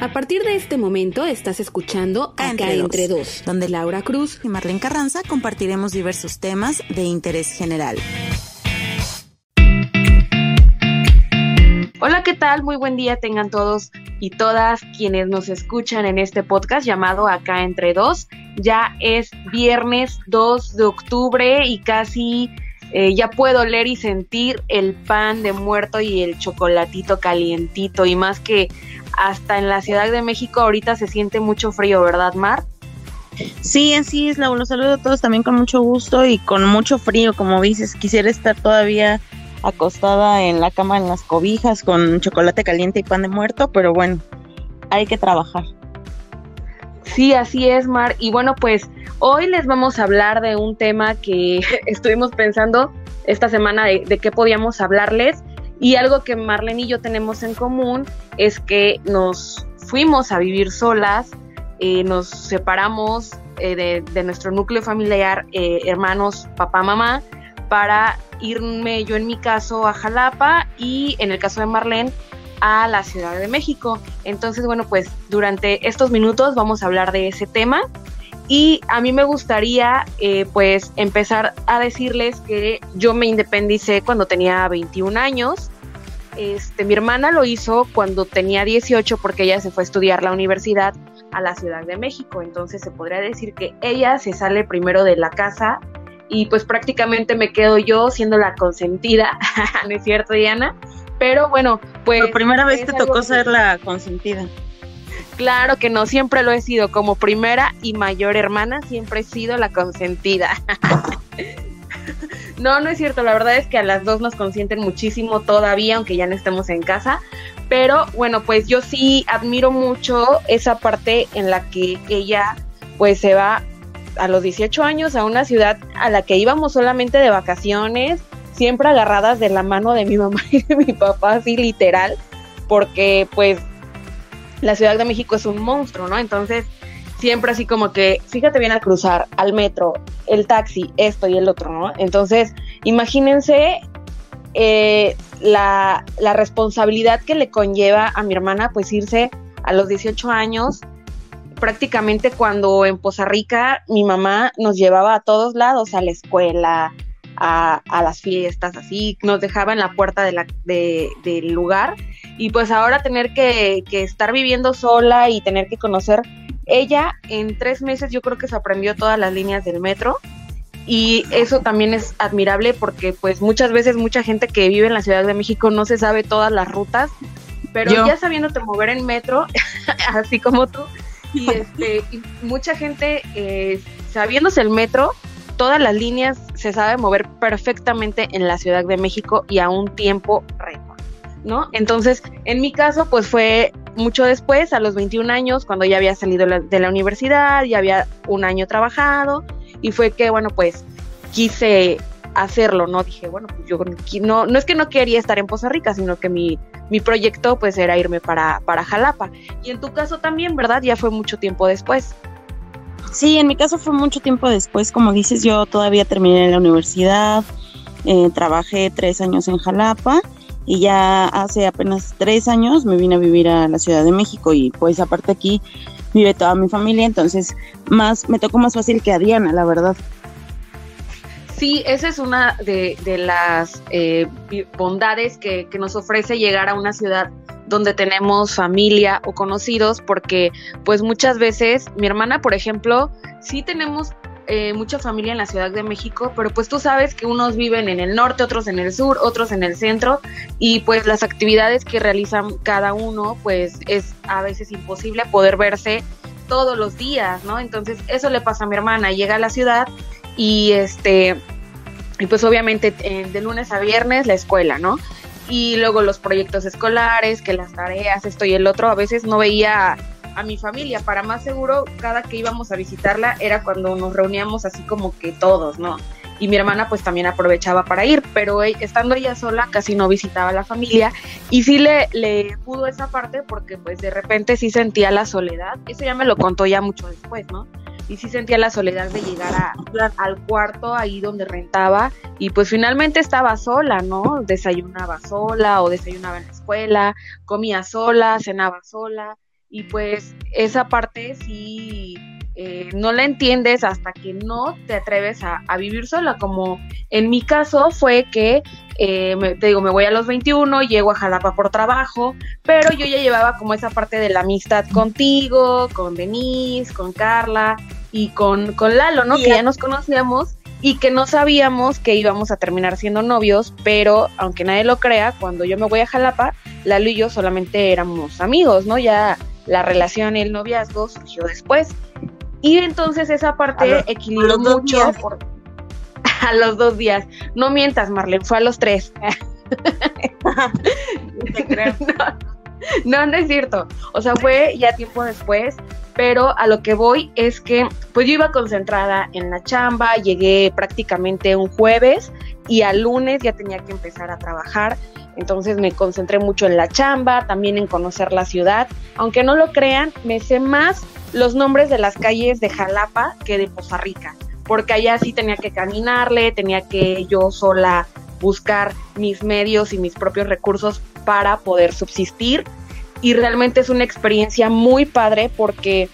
A partir de este momento estás escuchando Acá, entre, dos, donde Laura Cruz y Marlene Carranza compartiremos diversos temas de interés general. Hola, ¿qué tal? Muy buen día tengan todos y todas quienes nos escuchan en este podcast llamado Acá entre dos. Ya es viernes 2 de octubre y casi eh, ya puedo oler y sentir el pan de muerto y el chocolatito calientito y más que hasta en la Ciudad de México ahorita se siente mucho frío, ¿verdad, Mar? Sí, así es. Los saludo a todos también con mucho gusto y con mucho frío, como dices. Quisiera estar todavía acostada en la cama en las cobijas con chocolate caliente y pan de muerto, pero bueno, hay que trabajar. Sí, así es, Mar. Y bueno, pues hoy les vamos a hablar de un tema que estuvimos pensando esta semana de, de qué podíamos hablarles y algo que Marlene y yo tenemos en común es que nos fuimos a vivir solas, eh, nos separamos eh, de, nuestro núcleo familiar, eh, hermanos, papá, mamá, para irme yo en mi caso a Jalapa y en el caso de Marlene a la Ciudad de México. Entonces, bueno, pues durante estos minutos vamos a hablar de ese tema y a mí me gustaría eh, pues empezar a decirles que yo me independicé cuando tenía 21 años. Este, mi hermana lo hizo cuando tenía 18 porque ella se fue a estudiar la universidad a la Ciudad de México. Entonces se podría decir que ella se sale primero de la casa y pues prácticamente me quedo yo siendo la consentida, ¿no es cierto, Diana? Pero bueno, pues... La primera vez te tocó ser la consentida. Claro que no, siempre lo he sido. Como primera y mayor hermana, siempre he sido la consentida. no, no es cierto. La verdad es que a las dos nos consienten muchísimo todavía, aunque ya no estemos en casa. Pero bueno, pues yo sí admiro mucho esa parte en la que ella pues se va a los 18 años a una ciudad a la que íbamos solamente de vacaciones, siempre agarradas de la mano de mi mamá y de mi papá, así literal, porque pues la Ciudad de México es un monstruo, ¿no? Entonces, siempre así como que, fíjate bien al cruzar, al metro, el taxi, esto y el otro, ¿no? Entonces, imagínense eh, la, la, responsabilidad que le conlleva a mi hermana, pues irse a los 18 años, prácticamente cuando en Poza Rica mi mamá nos llevaba a todos lados, a la escuela, a, las fiestas, así, nos dejaba en la puerta del lugar y pues ahora tener que, estar viviendo sola y tener que conocer, ella en tres meses yo creo que se aprendió todas las líneas del metro y eso también es admirable porque pues muchas veces mucha gente que vive en la Ciudad de México no se sabe todas las rutas, pero ya sabiéndote mover en metro, así como tú, y, este, mucha gente eh, sabiéndose el metro, todas las líneas se sabe mover perfectamente en la Ciudad de México y a un tiempo récord, ¿no? Entonces, en mi caso, pues fue mucho después, a los 21 años, cuando ya había salido de la universidad, ya había un año trabajado, y fue que, bueno, pues quise hacerlo, ¿no? Dije, bueno, pues yo no, no es que no quería estar en Poza Rica, sino que mi, mi proyecto pues era irme para, para Jalapa. Y en tu caso también, ¿verdad? Ya fue mucho tiempo después. Sí, en mi caso fue mucho tiempo después, como dices, yo todavía terminé la universidad, eh, trabajé tres años en Jalapa y ya hace apenas tres años me vine a vivir a la Ciudad de México y pues aparte aquí vive toda mi familia, entonces más me tocó más fácil que a Diana, la verdad. Sí, esa es una de, las eh, bondades que, que nos ofrece llegar a una ciudad donde tenemos familia o conocidos, porque pues muchas veces mi hermana, por ejemplo, sí tenemos eh, mucha familia en la Ciudad de México, pero pues tú sabes que unos viven en el norte, otros en el sur, otros en el centro, y pues las actividades que realizan cada uno, pues es a veces imposible poder verse todos los días, ¿no? Entonces eso le pasa a mi hermana, llega a la ciudad y este, y pues obviamente eh, de lunes a viernes la escuela, ¿no? y luego los proyectos escolares, que las tareas, esto y el otro, a veces no veía a, mi familia. Para más seguro, cada que íbamos a visitarla era cuando nos reuníamos así como que todos, ¿no? Y mi hermana pues también aprovechaba para ir, pero estando ella sola casi no visitaba a la familia y sí le, le pudo esa parte porque pues de repente sí sentía la soledad. Eso ya me lo contó ya mucho después, ¿no? y sí sentía la soledad de llegar a, al cuarto ahí donde rentaba y pues finalmente estaba sola, ¿no? Desayunaba sola o desayunaba en la escuela, comía sola, cenaba sola y pues esa parte sí eh, no la entiendes hasta que no te atreves a, vivir sola, como en mi caso fue que, eh, te digo, me voy a los 21, llego a Jalapa por trabajo, pero yo ya llevaba como esa parte de la amistad contigo, con Denise, con Carla y con, con Lalo, ¿no? que ya nos conocíamos y que no sabíamos que íbamos a terminar siendo novios, pero aunque nadie lo crea, cuando yo me voy a Jalapa, Lalo y yo solamente éramos amigos, ¿no? Ya la relación y el noviazgo surgió después. Y entonces esa parte equilibró mucho a los dos días. No mientas, Marlene, fue a los tres. no, no, es cierto. O sea, fue ya tiempo después, pero a lo que voy es que pues yo iba concentrada en la chamba, llegué prácticamente un jueves y al lunes ya tenía que empezar a trabajar. Entonces me concentré mucho en la chamba, también en conocer la ciudad. Aunque no lo crean, me sé más los nombres de las calles de Jalapa que de Poza Rica, porque allá sí tenía que caminarle, tenía que yo sola buscar mis medios y mis propios recursos para poder subsistir. Y realmente es una experiencia muy padre porque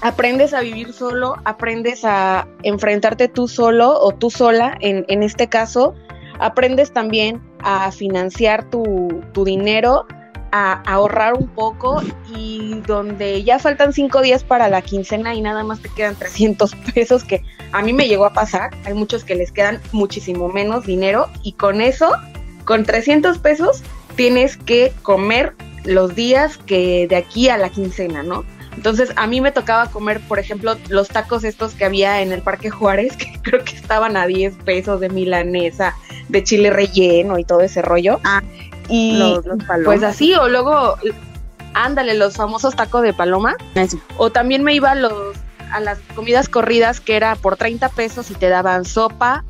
aprendes a vivir solo, aprendes a enfrentarte tú solo o tú sola, en, en este caso, aprendes también a financiar tu, tu dinero, a, ahorrar un poco y donde ya faltan cinco días para la quincena y nada más te quedan 300 pesos, que a mí me llegó a pasar, hay muchos que les quedan muchísimo menos dinero y con eso, con 300 pesos, tienes que comer los días que de aquí a la quincena, ¿no? Entonces a mí me tocaba comer, por ejemplo, los tacos estos que había en el Parque Juárez, que creo que estaban a 10 pesos de milanesa, de chile relleno y todo ese rollo. Ah. Y pues así, o luego, ándale, los famosos tacos de paloma. O también me iba a, los, a las comidas corridas que era por 30 pesos y te daban sopa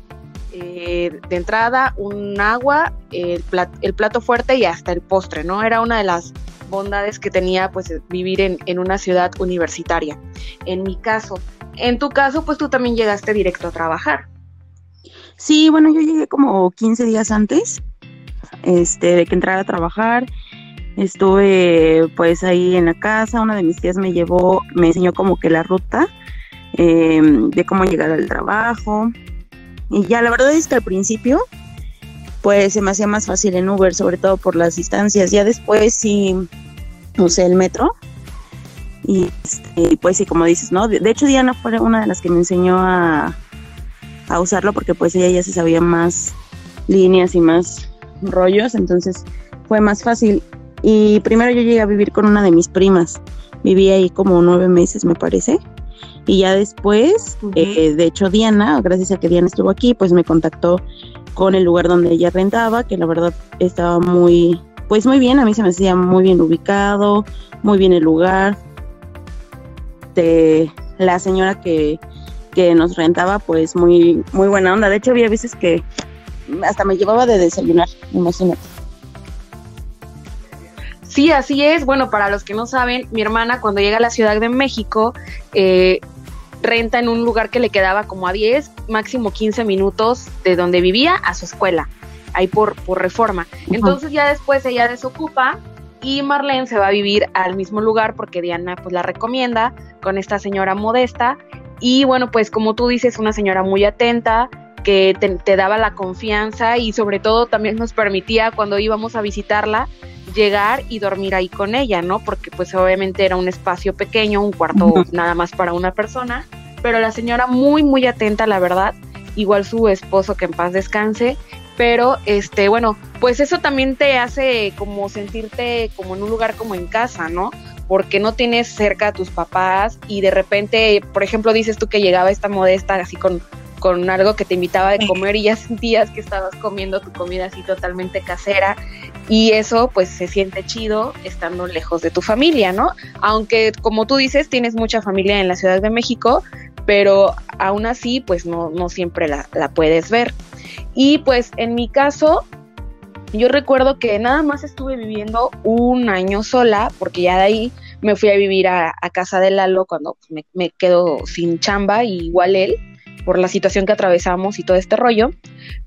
eh, de entrada, un agua, el, el plato fuerte y hasta el postre, ¿no? Era una de las bondades que tenía pues vivir en, en, una ciudad universitaria. En mi caso, en tu caso pues tú también llegaste directo a trabajar. Sí, bueno, yo llegué como 15 días antes este, de que entrara a trabajar. Estuve pues ahí en la casa, una de mis tías me llevó, me enseñó como que la ruta em, de cómo llegar al trabajo. Y ya la verdad es que al principio pues se me hacía más fácil en Uber, sobre todo por las distancias. Ya después sí usé el metro. Y este, pues sí, como dices, ¿no? De, de, hecho Diana fue una de las que me enseñó a, a usarlo porque pues ella ya se sabía más líneas y más rollos, entonces fue más fácil. Y primero yo llegué a vivir con una de mis primas, viví ahí como nueve meses me parece. Y ya después, eh, de hecho Diana, gracias a que Diana estuvo aquí, pues me contactó con el lugar donde ella rentaba, que la verdad estaba muy, pues muy bien, a mí se me hacía muy bien ubicado, muy bien el lugar. De la señora que, que nos rentaba, pues muy, muy buena onda. De hecho, había veces que hasta me llevaba de desayunar, imagínate. Sí, así es. Bueno, para los que no saben, mi hermana cuando llega a la Ciudad de México, eh, renta en un lugar que le quedaba como a 10, máximo 15 minutos de donde vivía a su escuela, ahí por, por reforma. Entonces ya después ella desocupa y Marlene se va a vivir al mismo lugar porque Diana pues la recomienda con esta señora modesta y bueno pues como tú dices una señora muy atenta que te, daba la confianza y sobre todo también nos permitía cuando íbamos a visitarla llegar y dormir ahí con ella, ¿no? Porque pues obviamente era un espacio pequeño, un cuarto nada más para una persona, pero la señora muy muy atenta, la verdad, igual su esposo que en paz descanse, pero este, bueno, pues eso también te hace como sentirte como en un lugar como en casa, ¿no? Porque no tienes cerca a tus papás y de repente, por ejemplo, dices tú que llegaba esta modesta así con con algo que te invitaba de comer y ya sentías que estabas comiendo tu comida así totalmente casera y eso pues se siente chido estando lejos de tu familia, ¿no? Aunque como tú dices tienes mucha familia en la Ciudad de México, pero aún así pues no, no siempre la, puedes ver. Y pues en mi caso yo recuerdo que nada más estuve viviendo un año sola porque ya de ahí me fui a vivir a, casa de Lalo cuando me, me quedo sin chamba y igual él por la situación que atravesamos y todo este rollo.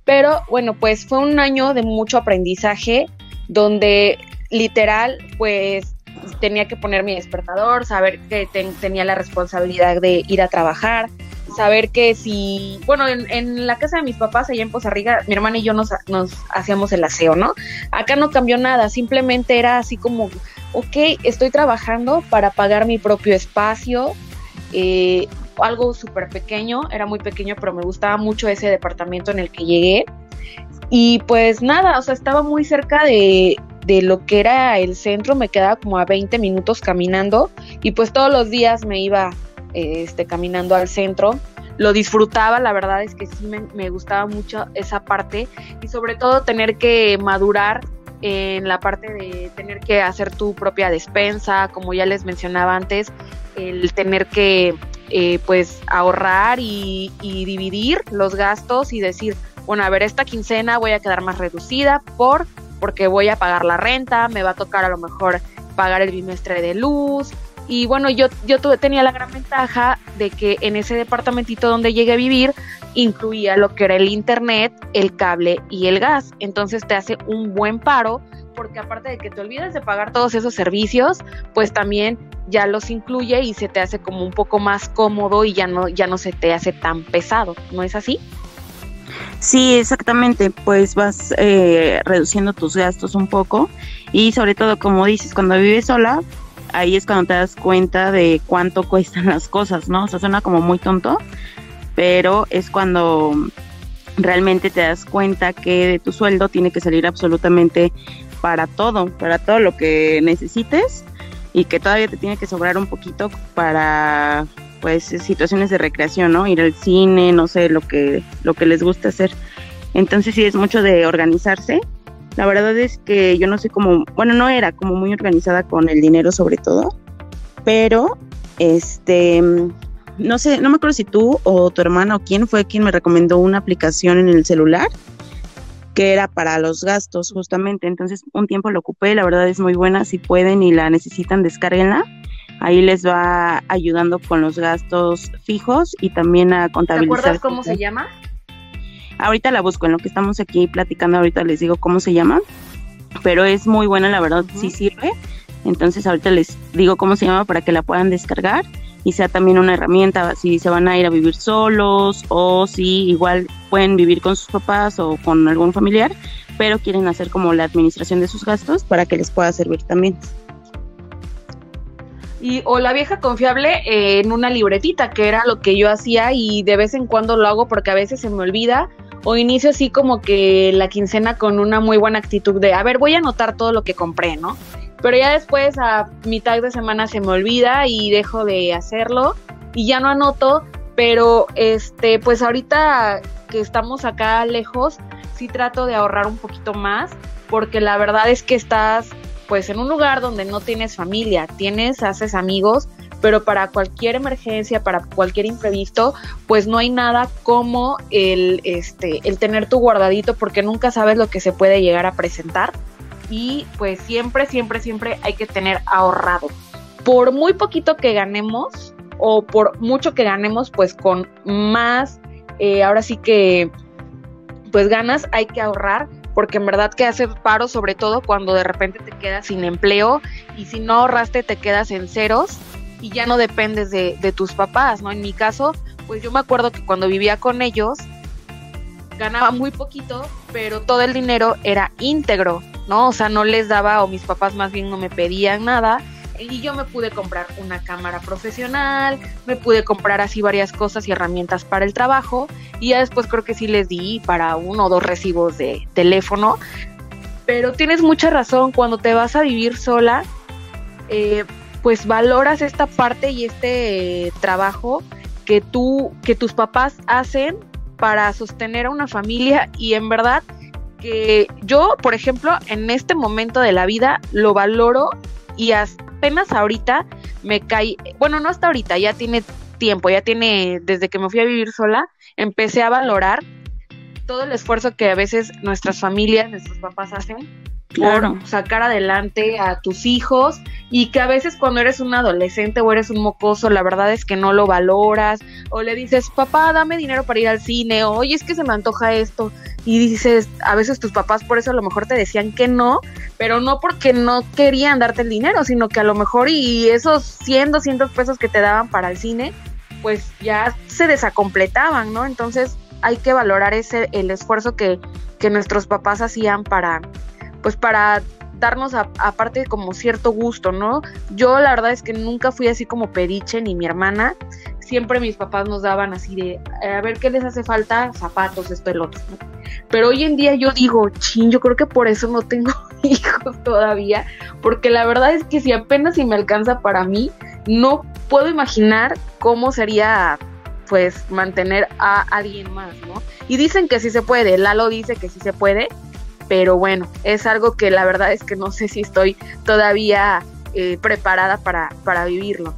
Pero bueno, pues fue un año de mucho aprendizaje donde literal, pues tenía que poner mi despertador, saber que tenía la responsabilidad de ir a trabajar, saber que si, bueno, en, la casa de mis papás, allá en Poza mi hermana y yo nos, nos hacíamos el aseo, ¿no? Acá no cambió nada, simplemente era así como, ok, estoy trabajando para pagar mi propio espacio, eh, algo súper pequeño, era muy pequeño, pero me gustaba mucho ese departamento en el que llegué. Y pues nada, o sea, estaba muy cerca de, de lo que era el centro, me quedaba como a 20 minutos caminando y pues todos los días me iba este, caminando al centro. Lo disfrutaba, la verdad es que sí me, gustaba mucho esa parte y sobre todo tener que madurar en la parte de tener que hacer tu propia despensa, como ya les mencionaba antes, el tener que eh, pues ahorrar y, y, dividir los gastos y decir, bueno, a ver, esta quincena voy a quedar más reducida por porque voy a pagar la renta, me va a tocar a lo mejor pagar el bimestre de luz, y bueno, yo, yo tuve, tenía la gran ventaja de que en ese departamentito donde llegué a vivir incluía lo que era el internet, el cable y el gas. Entonces te hace un buen paro porque aparte de que te olvidas de pagar todos esos servicios, pues también ya los incluye y se te hace como un poco más cómodo y ya no, ya no se te hace tan pesado, ¿no es así? Sí, exactamente, pues vas eh, reduciendo tus gastos un poco y sobre todo, como dices, cuando vives sola, ahí es cuando te das cuenta de cuánto cuestan las cosas, ¿no? O sea, suena como muy tonto, pero es cuando realmente te das cuenta que de tu sueldo tiene que salir absolutamente para todo, para todo lo que necesites y que todavía te tiene que sobrar un poquito para pues situaciones de recreación, ¿no? Ir al cine, no sé, lo que lo que les gusta hacer. Entonces sí es mucho de organizarse la verdad es que yo no sé cómo, bueno, no era como muy organizada con el dinero sobre todo, pero este, no sé, no me acuerdo si tú o tu hermana o quién fue quien me recomendó una aplicación en el celular que era para los gastos justamente. Entonces un tiempo lo ocupé, la verdad es muy buena, si pueden y la necesitan, descárguenla. Ahí les va ayudando con los gastos fijos y también a contabilizar. ¿Te acuerdas cómo se llama? Ahorita la busco, en lo que estamos aquí platicando, ahorita les digo cómo se llama, pero es muy buena, la verdad, sí sirve. Entonces ahorita les digo cómo se llama para que la puedan descargar y sea también una herramienta si se van a ir a vivir solos o si igual pueden vivir con sus papás o con algún familiar, pero quieren hacer como la administración de sus gastos para que les pueda servir también. Y, o la vieja confiable eh, en una libretita, que era lo que yo hacía y de vez en cuando lo hago porque a veces se me olvida o inicio así como que la quincena con una muy buena actitud de, a ver, voy a anotar todo lo que compré, ¿no? Pero ya después a mitad de semana se me olvida y dejo de hacerlo. Y ya no anoto, pero este, pues ahorita que estamos acá lejos, sí trato de ahorrar un poquito más, porque la verdad es que estás pues en un lugar donde no tienes familia, tienes, haces amigos, pero para cualquier emergencia, para cualquier imprevisto, pues no hay nada como el, este, el tener tu guardadito porque nunca sabes lo que se puede llegar a presentar y pues siempre, siempre, siempre hay que tener ahorrado. Por muy poquito que ganemos o por mucho que ganemos, pues con más, eh, ahora sí que, pues ganas, hay que ahorrar porque en verdad que hace paro sobre todo cuando de repente te quedas sin empleo y si no ahorraste te quedas en ceros y ya no dependes de, tus papás, ¿no? En mi caso, pues yo me acuerdo que cuando vivía con ellos, ganaba muy poquito, pero todo el dinero era íntegro, ¿no? O sea, no les daba, o mis papás más bien no me pedían nada. Y yo me pude comprar una cámara profesional, me pude comprar así varias cosas y herramientas para el trabajo. Y ya después creo que sí les di para uno o dos recibos de teléfono. Pero tienes mucha razón, cuando te vas a vivir sola, eh, pues valoras esta parte y este trabajo que tú, que tus papás hacen para sostener a una familia y en verdad que yo, por ejemplo, en este momento de la vida lo valoro y apenas ahorita me cae, bueno, no hasta ahorita, ya tiene tiempo, ya tiene, desde que me fui a vivir sola, empecé a valorar todo el esfuerzo que a veces nuestras familias, nuestros papás hacen claro. sacar adelante a tus hijos y que a veces cuando eres un adolescente o eres un mocoso, la verdad es que no lo valoras o le dices, papá, dame dinero para ir al cine, o, oye, es que se me antoja esto. y dices, a veces tus papás por eso a lo mejor te decían que no, pero no porque no querían darte el dinero, sino que a lo mejor y esos 100, 200 pesos que te daban para el cine, pues ya se desacompletaban, ¿no? Entonces hay que valorar ese el esfuerzo que, que nuestros papás hacían para pues para darnos aparte como cierto gusto, ¿no? Yo la verdad es que nunca fui así como pediche ni mi hermana, siempre mis papás nos daban así de, eh, a ver qué les hace falta, zapatos, esto, el otro. Pero hoy en día yo digo, chin, yo creo que por eso no tengo hijos todavía, porque la verdad es que si apenas si me alcanza para mí, no puedo imaginar cómo sería pues mantener a alguien más, ¿no? Y dicen que sí se puede, Lalo dice que sí se puede, pero bueno, es algo que la verdad es que no sé si estoy todavía eh, preparada para, para vivirlo.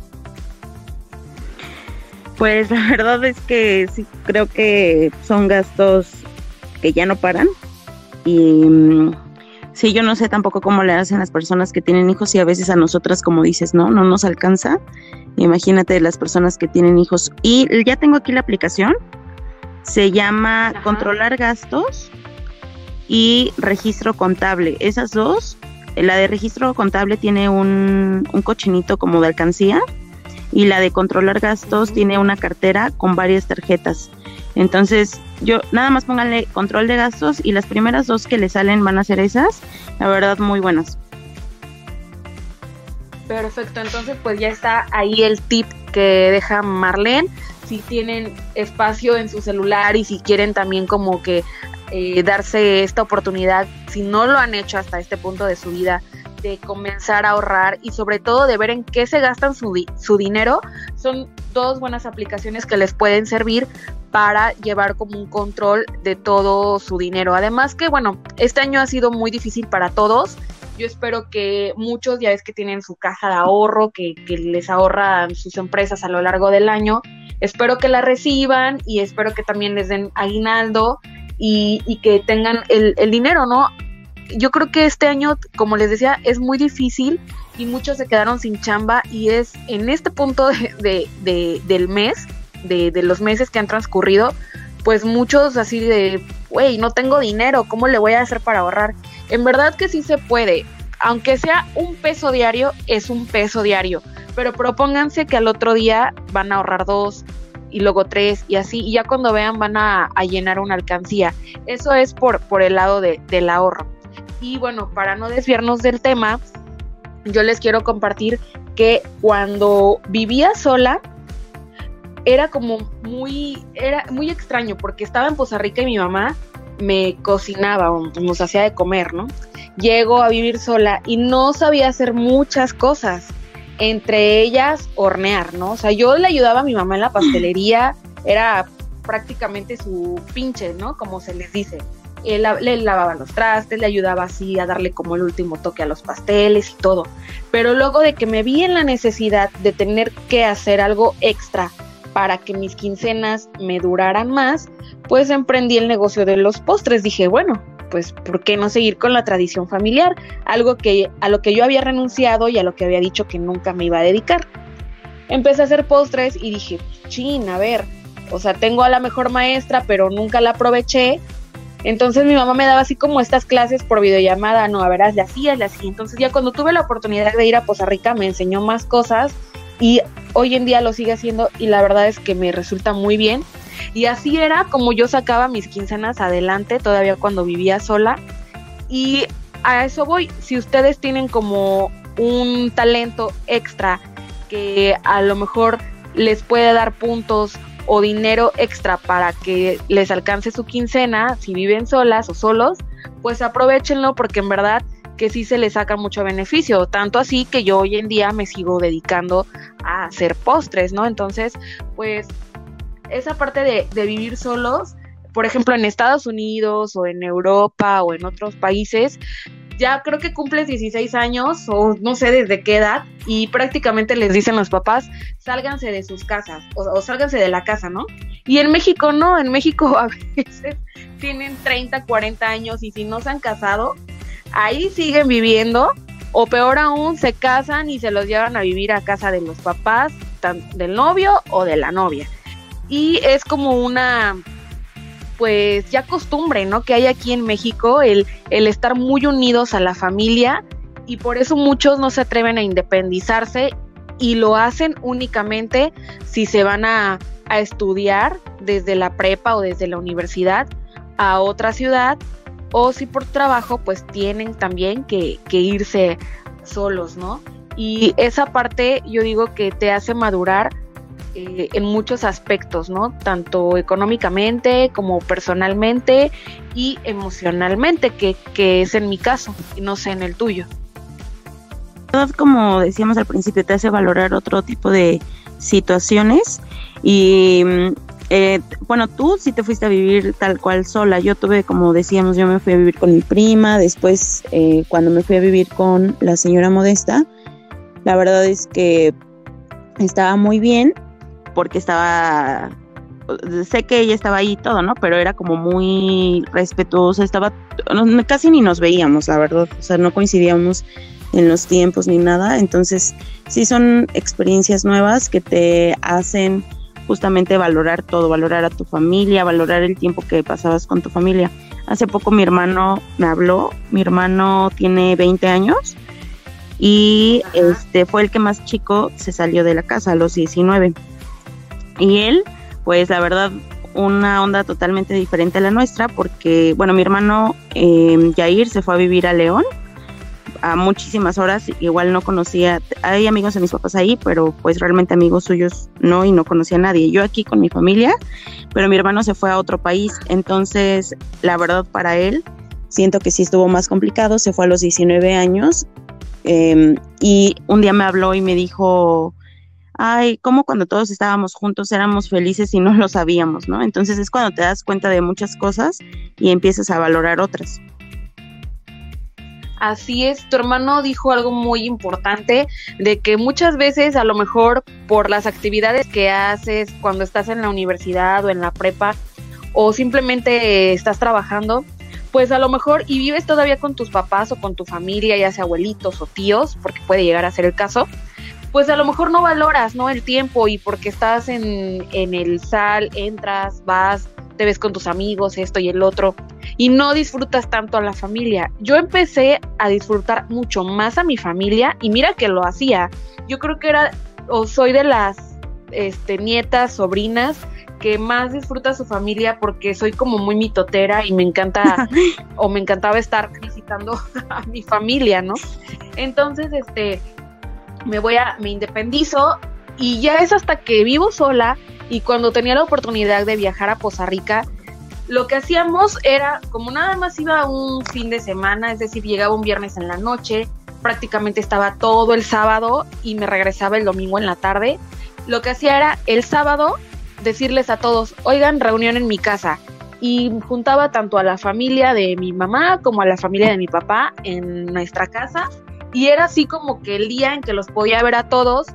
Pues la verdad es que sí creo que son gastos que ya no paran y mm, sí yo no sé tampoco cómo le hacen las personas que tienen hijos y a veces a nosotras como dices no no nos alcanza. Imagínate las personas que tienen hijos. Y ya tengo aquí la aplicación. Se llama Ajá. controlar gastos y registro contable. Esas dos la de registro contable tiene un, un cochinito como de alcancía y la de controlar gastos tiene una cartera con varias tarjetas. Entonces, yo nada más pónganle control de gastos y las primeras dos que le salen van a ser esas, la verdad muy buenas. Perfecto, entonces pues ya está ahí el tip que deja Marlene. Si tienen espacio en su celular y si quieren también como que eh, darse esta oportunidad, si no lo han hecho hasta este punto de su vida, de comenzar a ahorrar y sobre todo de ver en qué se gastan su, di su dinero, son dos buenas aplicaciones que les pueden servir para llevar como un control de todo su dinero. Además que, bueno, este año ha sido muy difícil para todos. Yo espero que muchos, ya ves que tienen su caja de ahorro, que, que les ahorran sus empresas a lo largo del año, espero que la reciban y espero que también les den aguinaldo y, y que tengan el, el dinero, ¿no? Yo creo que este año, como les decía, es muy difícil y muchos se quedaron sin chamba y es en este punto de, de, de, del mes, de, los meses que han transcurrido, pues muchos así de, güey, no tengo dinero, ¿cómo le voy a hacer para ahorrar? En verdad que sí se puede, aunque sea un peso diario, es un peso diario, pero propónganse que al otro día van a ahorrar dos, y luego tres y así, y ya cuando vean van a, llenar una alcancía. Eso es por, por el lado de, del ahorro. Y bueno, para no desviarnos del tema, yo les quiero compartir que cuando vivía sola, era como muy, era muy extraño porque estaba en Poza Rica y mi mamá me cocinaba o nos hacía de comer, ¿no? Llego a vivir sola y no sabía hacer muchas cosas, entre ellas hornear, ¿no? O sea, yo le ayudaba a mi mamá en la pastelería, era prácticamente su pinche, ¿no? Como se les dice él, le lavaba los trastes, le ayudaba así a darle como el último toque a los pasteles y todo. Pero luego de que me vi en la necesidad de tener que hacer algo extra para que mis quincenas me duraran más, pues emprendí el negocio de los postres. Dije, bueno, pues ¿por qué no seguir con la tradición familiar? Algo que a lo que yo había renunciado y a lo que había dicho que nunca me iba a dedicar. Empecé a hacer postres y dije, chin, a ver, o sea, tengo a la mejor maestra, pero nunca la aproveché entonces mi mamá me daba así como estas clases por videollamada, no, a ver, hazle así, hazle así. Entonces ya cuando tuve la oportunidad de ir a Poza Rica me enseñó más cosas y hoy en día lo sigue haciendo y la verdad es que me resulta muy bien. Y así era como yo sacaba mis quincenas adelante, todavía cuando vivía sola. Y a eso voy, si ustedes tienen como un talento extra que a lo mejor les puede dar puntos o dinero extra para que les alcance su quincena, si viven solas o solos, pues aprovechenlo porque en verdad que sí se les saca mucho beneficio, tanto así que yo hoy en día me sigo dedicando a hacer postres, ¿no? Entonces, pues esa parte de, de vivir solos, por ejemplo, en Estados Unidos o en Europa o en otros países, ya creo que cumples 16 años o no sé desde qué edad y prácticamente les dicen los papás, sálganse de sus casas o, o sálganse de la casa, ¿no? Y en México no, en México a veces tienen 30, 40 años y si no se han casado, ahí siguen viviendo o peor aún, se casan y se los llevan a vivir a casa de los papás, del novio o de la novia. Y es como una pues ya costumbre, ¿no? Que hay aquí en México el, el estar muy unidos a la familia y por eso muchos no se atreven a independizarse y lo hacen únicamente si se van a, a estudiar desde la prepa o desde la universidad a otra ciudad o si por trabajo pues tienen también que, que irse solos, ¿no? Y esa parte yo digo que te hace madurar eh, en muchos aspectos, ¿no? Tanto económicamente como personalmente y emocionalmente, que, que es en mi caso, y no sé en el tuyo. Como decíamos al principio, te hace valorar otro tipo de situaciones y mm, eh, bueno, tú sí te fuiste a vivir tal cual sola. Yo tuve, como decíamos, yo me fui a vivir con mi prima. Después, eh, cuando me fui a vivir con la señora Modesta, la verdad es que estaba muy bien porque estaba, sé que ella estaba ahí y todo, ¿no? Pero era como muy respetuosa, estaba, casi ni nos veíamos, la verdad, o sea, no coincidíamos en los tiempos ni nada, entonces sí son experiencias nuevas que te hacen justamente valorar todo, valorar a tu familia, valorar el tiempo que pasabas con tu familia. Hace poco mi hermano me habló, mi hermano tiene 20 años y este fue el que más chico se salió de la casa a los 19. Y él, pues la verdad, una onda totalmente diferente a la nuestra, porque, bueno, mi hermano eh, Jair se fue a vivir a León a muchísimas horas, igual no conocía, hay amigos de mis papás ahí, pero pues realmente amigos suyos no y no conocía a nadie. Yo aquí con mi familia, pero mi hermano se fue a otro país, entonces la verdad para él siento que sí estuvo más complicado, se fue a los 19 años em, y un día me habló y me dijo, ay, como cuando todos estábamos juntos éramos felices y no lo sabíamos, ¿no? Entonces es cuando te das cuenta de muchas cosas y empiezas a valorar otras. Así es, tu hermano dijo algo muy importante de que muchas veces a lo mejor por las actividades que haces cuando estás en la universidad o en la prepa o simplemente estás trabajando, pues a lo mejor y vives todavía con tus papás o con tu familia, ya sea abuelitos o tíos, porque puede llegar a ser el caso, pues a lo mejor no valoras, ¿no? El tiempo y porque estás en, en el sal, entras, vas, te ves con tus amigos, esto y el otro, y no disfrutas tanto a la familia. Yo empecé a disfrutar mucho más a mi familia y mira que lo hacía. Yo creo que era o soy de las este, nietas, sobrinas que más disfruta a su familia porque soy como muy mitotera y me encanta o me encantaba estar visitando a mi familia, ¿no? Entonces, este, me voy a, me independizo y ya es hasta que vivo sola y cuando tenía la oportunidad de viajar a Poza Rica, lo que hacíamos era, como nada más iba un fin de semana, es decir, llegaba un viernes en la noche, prácticamente estaba todo el sábado y me regresaba el domingo en la tarde, lo que hacía era el sábado decirles a todos, oigan, reunión en mi casa. Y juntaba tanto a la familia de mi mamá como a la familia de mi papá en nuestra casa. Y era así como que el día en que los podía ver a todos,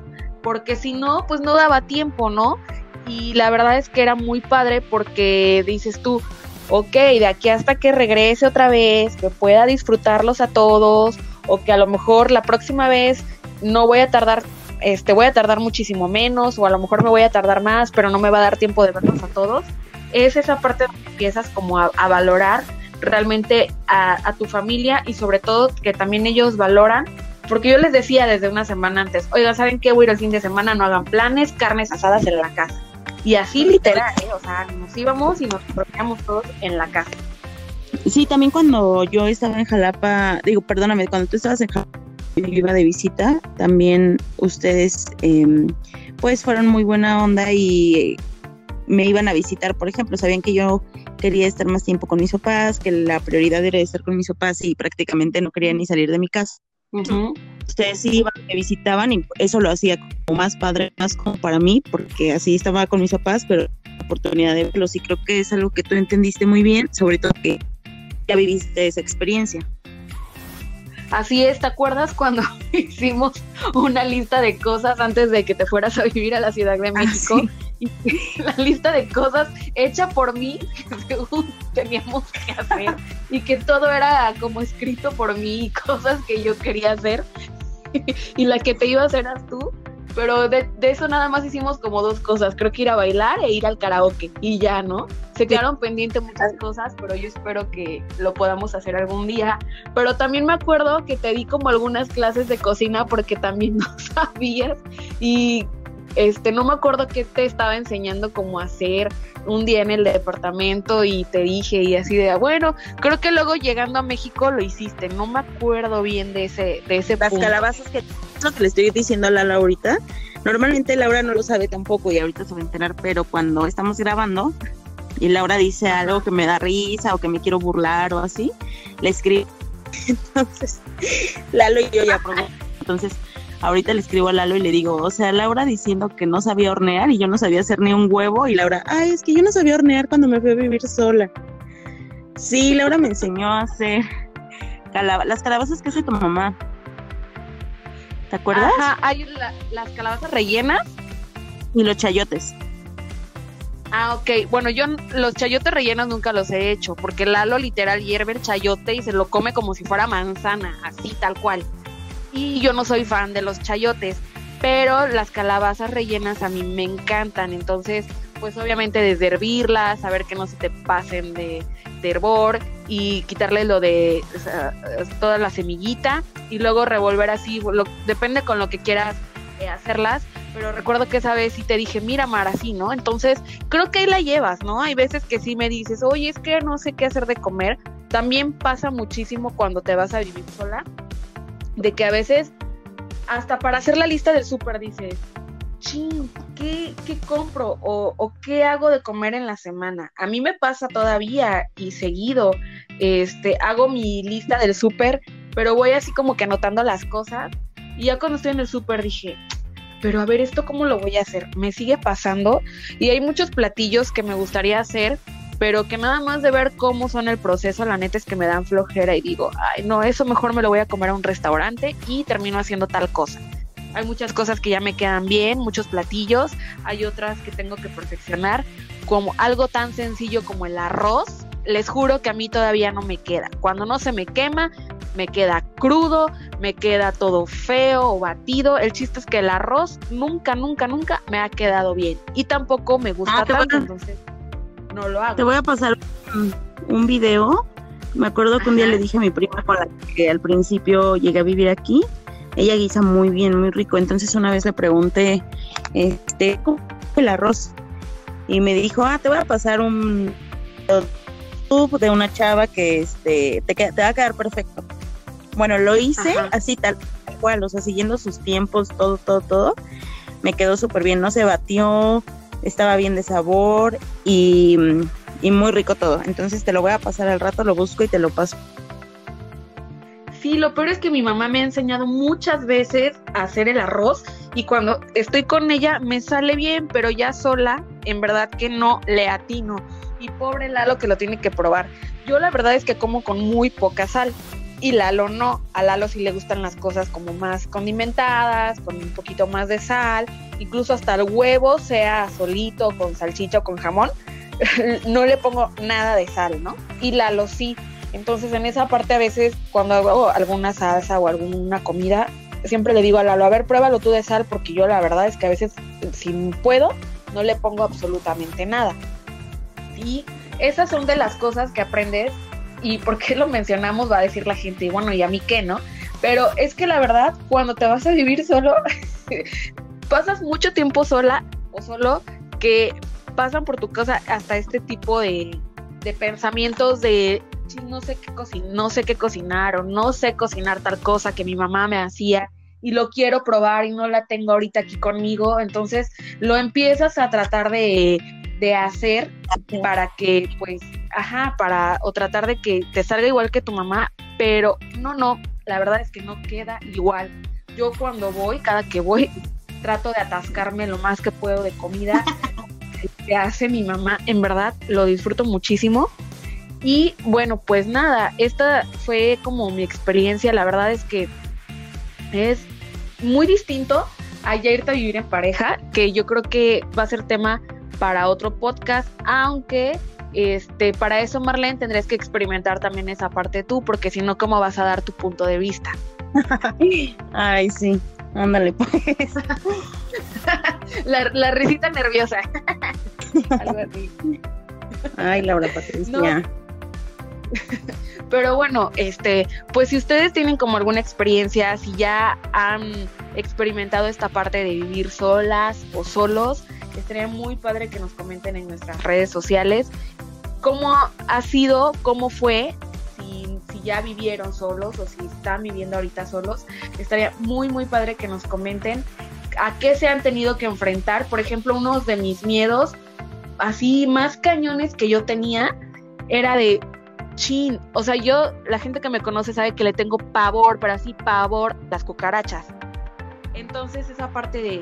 porque si no, pues no daba tiempo, ¿no? y la verdad es que era muy padre porque dices tú, ok, de aquí hasta que regrese otra vez, que pueda disfrutarlos a todos, o que a lo mejor la próxima vez no voy a tardar, este, voy a tardar muchísimo menos, o a lo mejor me voy a tardar más, pero no me va a dar tiempo de verlos a todos. Es esa parte donde empiezas como a, valorar realmente a, a tu familia y sobre todo que también ellos valoran porque yo les decía desde una semana antes, oiga, ¿saben qué? Voy a ir el fin de semana, no hagan planes, carnes asadas en la casa. Y así literal, ¿eh? o sea, nos íbamos y nos poníamos todos en la casa. Sí, también cuando yo estaba en Jalapa, digo, perdóname, cuando tú estabas en Jalapa, yo iba de visita, también ustedes em, pues fueron muy buena onda y me iban a visitar, por ejemplo, sabían que yo quería estar más tiempo con mis papás, que la prioridad era estar con mis papás y prácticamente no quería ni salir de mi casa. Ustedes iban, me visitaban y eso lo hacía como más padre, más como para mí, porque así estaba con mis papás, pero la oportunidad de verlos y creo que es algo que tú entendiste muy bien, sobre todo que ya viviste esa experiencia. Así es, ¿te acuerdas cuando hicimos una lista de cosas antes de que te fueras a vivir a la Ciudad de ah, México? la lista de cosas hecha por mí que según teníamos que hacer y que todo era como escrito por mí, cosas que yo quería hacer y la que te iba a hacer eras tú. pero de, eso nada más hicimos como dos cosas, creo que ir a bailar e ir al karaoke y ya, ¿no? Se quedaron pendientes muchas cosas, pero yo espero que lo podamos hacer algún día. Pero también me acuerdo que te di como algunas clases de cocina porque también no sabías y este no me acuerdo qué te estaba enseñando cómo hacer un día en el departamento y te dije y así de bueno creo que luego llegando a México lo hiciste no me acuerdo bien de ese de ese las calabazas que lo que le estoy diciendo a Lala ahorita normalmente Laura no lo sabe tampoco y ahorita se va a enterar pero cuando estamos grabando y Laura dice algo que me da risa o que me quiero burlar o así le escribo. Entonces Lalo y yo ya probamos. Entonces ahorita le escribo a Lalo y le digo, o sea, Laura diciendo que no sabía hornear y yo no sabía hacer ni un huevo y Laura, ay, es que yo no sabía hornear cuando me fui a vivir sola. Sí, Laura me enseñó a hacer las calabazas que hace tu mamá. ¿Te acuerdas? Ajá, hay las calabazas rellenas. Y los chayotes. Ah, ok. Bueno, yo los chayotes rellenos nunca los he hecho, porque Lalo literal hierve el chayote y se lo come como si fuera manzana, así tal cual y yo no soy fan de los chayotes, pero las calabazas rellenas a mí me encantan, entonces pues obviamente desde hervirlas, saber que no se te pasen de, hervor y quitarle lo de toda la semillita y luego revolver así, depende con lo que quieras eh, hacerlas, pero recuerdo que esa vez sí te dije, mira Mar, así, ¿no? Entonces creo que ahí la llevas, ¿no? Hay veces que sí me dices, oye, es que no sé qué hacer de comer, también pasa muchísimo cuando te vas a vivir sola de que a veces hasta para hacer la lista del súper dices, ching, ¿qué, compro o, o, qué hago de comer en la semana? A mí me pasa todavía y seguido, este, hago mi lista del súper, pero voy así como que anotando las cosas y ya cuando estoy en el súper dije, pero a ver, ¿esto cómo lo voy a hacer? Me sigue pasando y hay muchos platillos que me gustaría hacer, pero que nada más de ver cómo son el proceso, la neta es que me dan flojera y digo, ay, no, eso mejor me lo voy a comer a un restaurante y termino haciendo tal cosa. Hay muchas cosas que ya me quedan bien, muchos platillos, hay otras que tengo que perfeccionar, como algo tan sencillo como el arroz. Les juro que a mí todavía no me queda. Cuando no se me quema, me queda crudo, me queda todo feo o batido. El chiste es que el arroz nunca, nunca, nunca me ha quedado bien. Y tampoco me gusta ah, tanto, entonces no lo hago. Te voy a pasar un, video. Me acuerdo que un día le dije a mi prima con la que al principio llegué a vivir aquí, ella guisa muy bien, muy rico. Entonces una vez le pregunté, este, ¿cómo el arroz? Y me dijo, ah, te voy a pasar un de una chava que este te, te va a quedar perfecto. Bueno, lo hice así tal cual, o sea, siguiendo sus tiempos, todo, todo, todo. Me quedó súper bien, no se batió, estaba bien de sabor y, muy rico todo. Entonces te lo voy a pasar al rato, lo busco y te lo paso. Sí, lo peor es que mi mamá me ha enseñado muchas veces a hacer el arroz y cuando estoy con ella me sale bien, pero ya sola, en verdad que no le atino. Y pobre Lalo que lo tiene que probar. Yo la verdad es que como con muy poca sal y Lalo no. A Lalo sí le gustan las cosas como más condimentadas, con un poquito más de sal, incluso hasta el huevo, sea solito, con salchicha o con jamón, no le pongo nada de sal, ¿no? Y Lalo sí. Entonces en esa parte a veces cuando hago alguna salsa o alguna comida, siempre le digo a Lalo, a ver, pruébalo tú de sal, porque yo la verdad es que a veces si puedo, no le pongo absolutamente nada. Y esas son de las cosas que aprendes y por qué lo mencionamos va a decir la gente, y bueno, ¿y a mí qué, no? Pero es que la verdad, cuando te vas a vivir solo, pasas mucho tiempo sola o solo que pasan por tu casa hasta este tipo de, de pensamientos de no sé qué cocinar, no sé qué cocinar o no sé cocinar tal cosa que mi mamá me hacía y lo quiero probar y no la tengo ahorita aquí conmigo, entonces lo empiezas a tratar de, de hacer para que pues ajá, para, o tratar de que te salga igual que tu mamá, pero no, no, la verdad es que no queda igual. Yo cuando voy, cada que voy, trato de atascarme lo más que puedo de comida que hace mi mamá, en verdad lo disfruto muchísimo. Y bueno, pues nada, esta fue como mi experiencia, la verdad es que es muy distinto a ya irte a vivir en pareja, que yo creo que va a ser tema para otro podcast, aunque este, para eso, Marlene, tendrías que experimentar también esa parte tú, porque si no, ¿cómo vas a dar tu punto de vista? Ay, sí. Ándale, pues. la, la risita nerviosa. Algo así. Ay, Laura Patricia. Pero bueno, este, pues si ustedes tienen como alguna experiencia, si ya han experimentado esta parte de vivir solas o solos, estaría muy padre que nos comenten en nuestras redes sociales cómo ha sido, cómo fue, si, ya vivieron solos o si están viviendo ahorita solos. Estaría muy, muy padre que nos comenten a qué se han tenido que enfrentar. Por ejemplo, uno de mis miedos así más cañones que yo tenía era de chin, o sea, yo, la gente que me conoce sabe que le tengo pavor, pero así pavor, las cucarachas. Entonces esa parte de,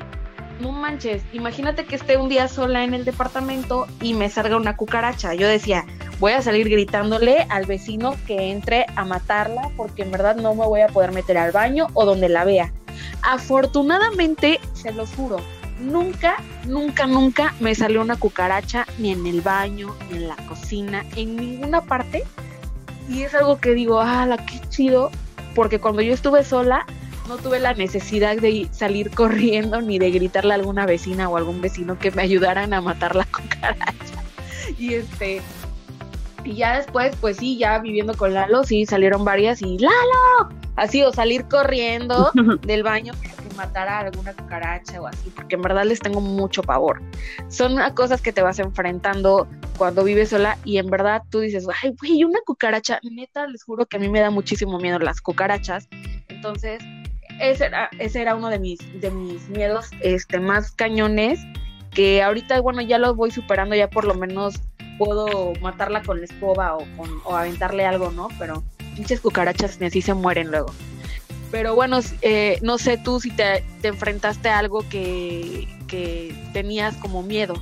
no manches, imagínate que esté un día sola en el departamento y me salga una cucaracha. Yo decía, voy a salir gritándole al vecino que entre a matarla porque en verdad no me voy a poder meter al baño o donde la vea. Afortunadamente, se los juro, nunca, nunca, nunca me salió una cucaracha ni en el baño, ni en la cocina, en ninguna parte. Y es algo que digo, ah, la qué chido, porque cuando yo estuve sola, no tuve la necesidad de salir corriendo ni de gritarle a alguna vecina o algún vecino que me ayudaran a matar la cucaracha. Y este, y ya después, pues sí, ya viviendo con Lalo, sí salieron varias y ¡Lalo! Así, o salir corriendo del baño matar a alguna cucaracha o así, porque en verdad les tengo mucho pavor. Son cosas que te vas enfrentando cuando vives sola y en verdad tú dices, ay, güey, una cucaracha, neta, les juro que a mí me da muchísimo miedo las cucarachas. Entonces, ese era, ese era uno de mis, de mis miedos este, más cañones, que ahorita, bueno, ya los voy superando, ya por lo menos puedo matarla con la escoba o, con, o aventarle algo, ¿no? Pero pinches cucarachas ni así se mueren luego. Pero bueno, eh, no sé tú si te, enfrentaste a algo que, tenías como miedo.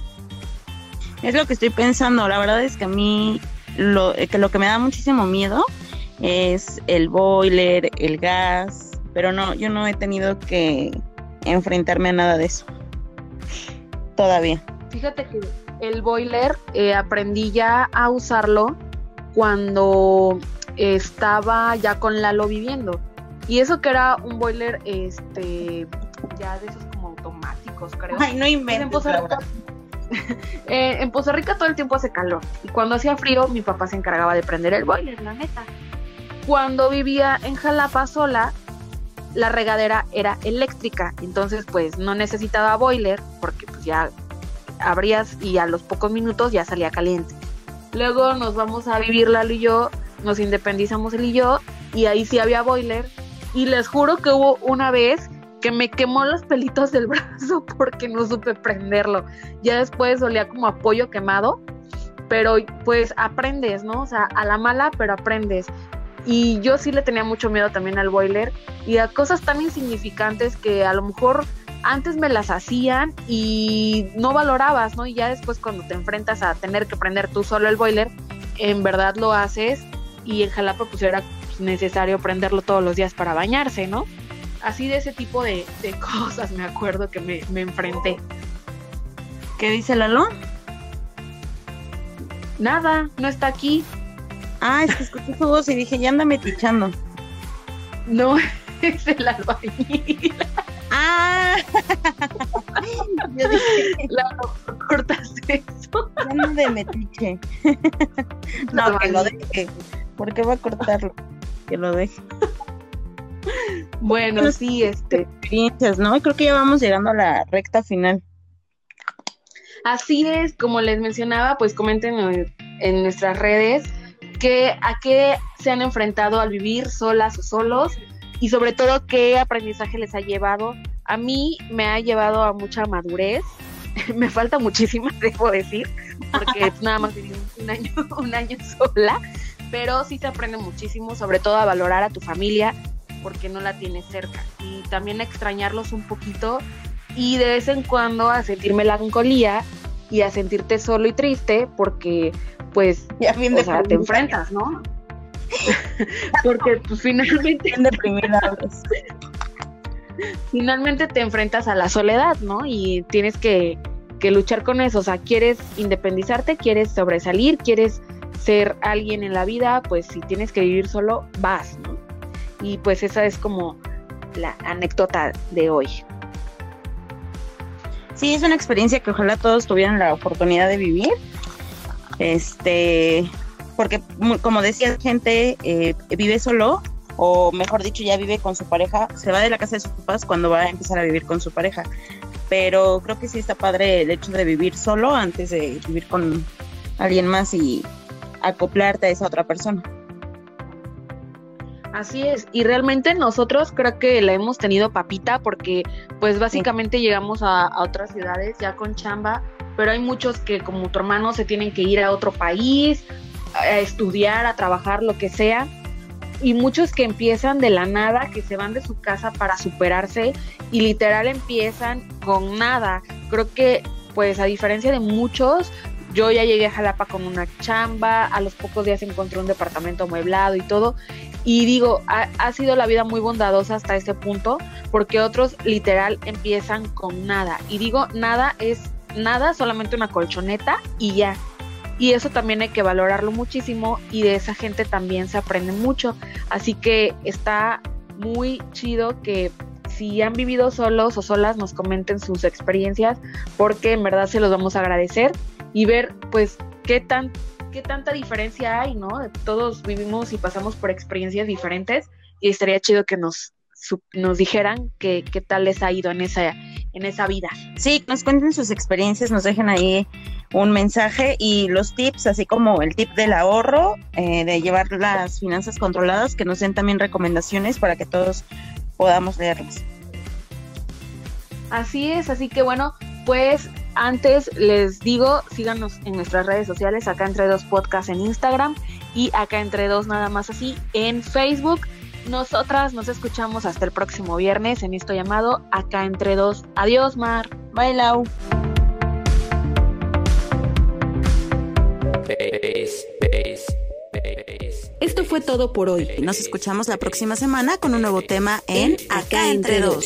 Es lo que estoy pensando. La verdad es que a mí lo eh, que, lo que me da muchísimo miedo es el boiler, el gas. Pero no, yo no he tenido que enfrentarme a nada de eso. Todavía. Fíjate que el boiler eh, aprendí ya a usarlo cuando estaba ya con Lalo viviendo y eso que era un boiler, este, ya de esos como automáticos, creo. Ay, no inventes. En Poza, Rica, eh, en Poza Rica todo el tiempo hace calor. Y cuando hacía frío, mi papá se encargaba de prender el boiler, la neta. Cuando vivía en Jalapa sola, la regadera era eléctrica. Entonces, pues no necesitaba boiler, porque pues ya abrías y a los pocos minutos ya salía caliente. Luego nos vamos a vivir Lalo y yo, nos independizamos él y yo, y ahí sí había boiler, y les juro que hubo una vez que me quemó los pelitos del brazo porque no supe prenderlo. Ya después olía como a quemado, pero pues aprendes, ¿no? O sea, a la mala, pero aprendes. Y yo sí le tenía mucho miedo también al boiler y a cosas tan insignificantes que a lo mejor antes me las hacían y no valorabas, ¿no? Y ya después cuando te enfrentas a tener que prender tú solo el boiler, en verdad lo haces y en Jalapa pues era necesario prenderlo todos los días para bañarse, ¿no? Así de ese tipo de, cosas me acuerdo que me, me, enfrenté. ¿Qué dice Lalo? Nada, no está aquí. Ah, es que escuché su voz y dije, ya anda metichando. No, es el albañil. Ah, yo dije, Lalo, cortas eso. Ya no de metiche. no, que lo deje. ¿Por qué va a cortarlo? que lo deje. Bueno, sí, este. Experiencias, ¿no? Creo que ya vamos llegando a la recta final. Así es, como les mencionaba, pues comenten en, nuestras redes que, a qué se han enfrentado al vivir solas o solos y sobre todo qué aprendizaje les ha llevado. A mí me ha llevado a mucha madurez, me falta muchísima, debo decir, porque nada más viví un año, un año sola, pero sí se aprende muchísimo, sobre todo a valorar a tu familia porque no la tienes cerca. Y también a extrañarlos un poquito y de vez en cuando a sentir melancolía y a sentirte solo y triste porque pues ya bien o sea, te enfrentas, ¿no? porque pues finalmente finalmente te enfrentas a la soledad, ¿no? Y tienes que, que luchar con eso, o sea, quieres independizarte, quieres sobresalir, quieres ser alguien en la vida, pues si tienes que vivir solo, vas, ¿no? Y pues esa es como la anécdota de hoy. Sí, es una experiencia que ojalá todos tuvieran la oportunidad de vivir. Este, porque como decía gente, eh, vive solo, o mejor dicho, ya vive con su pareja, se va de la casa de sus papás cuando va a empezar a vivir con su pareja. Pero creo que sí está padre el hecho de vivir solo antes de vivir con alguien más y acoplarte a esa otra persona. Así es, y realmente nosotros creo que la hemos tenido papita porque pues básicamente llegamos a, a, otras ciudades ya con chamba, pero hay muchos que como tu hermano se tienen que ir a otro país, a estudiar, a trabajar, lo que sea, y muchos que empiezan de la nada, que se van de su casa para superarse y literal empiezan con nada. Creo que pues a diferencia de muchos, yo ya llegué a Jalapa con una chamba, a los pocos días encontré un departamento amueblado y todo. Y digo, ha, ha, sido la vida muy bondadosa hasta este punto, porque otros literal empiezan con nada. Y digo, nada es nada, solamente una colchoneta y ya. Y eso también hay que valorarlo muchísimo y de esa gente también se aprende mucho. Así que está muy chido que si han vivido solos o solas nos comenten sus experiencias porque en verdad se los vamos a agradecer y ver pues qué tan qué tanta diferencia hay, ¿no? Todos vivimos y pasamos por experiencias diferentes y estaría chido que nos nos dijeran qué tal les ha ido en esa en esa vida. Sí, nos cuenten sus experiencias, nos dejen ahí un mensaje y los tips, así como el tip del ahorro, eh, de llevar las finanzas controladas, que nos den también recomendaciones para que todos podamos leerlas. Así es, así que bueno, pues antes les digo, síganos en nuestras redes sociales, acá entre dos podcasts en Instagram y acá entre dos nada más así en Facebook. Nosotras nos escuchamos hasta el próximo viernes en esto llamado Acá entre dos. Adiós, Mar. Bye, Lau. Esto fue todo por hoy. Nos escuchamos la próxima semana con un nuevo tema en Acá entre dos.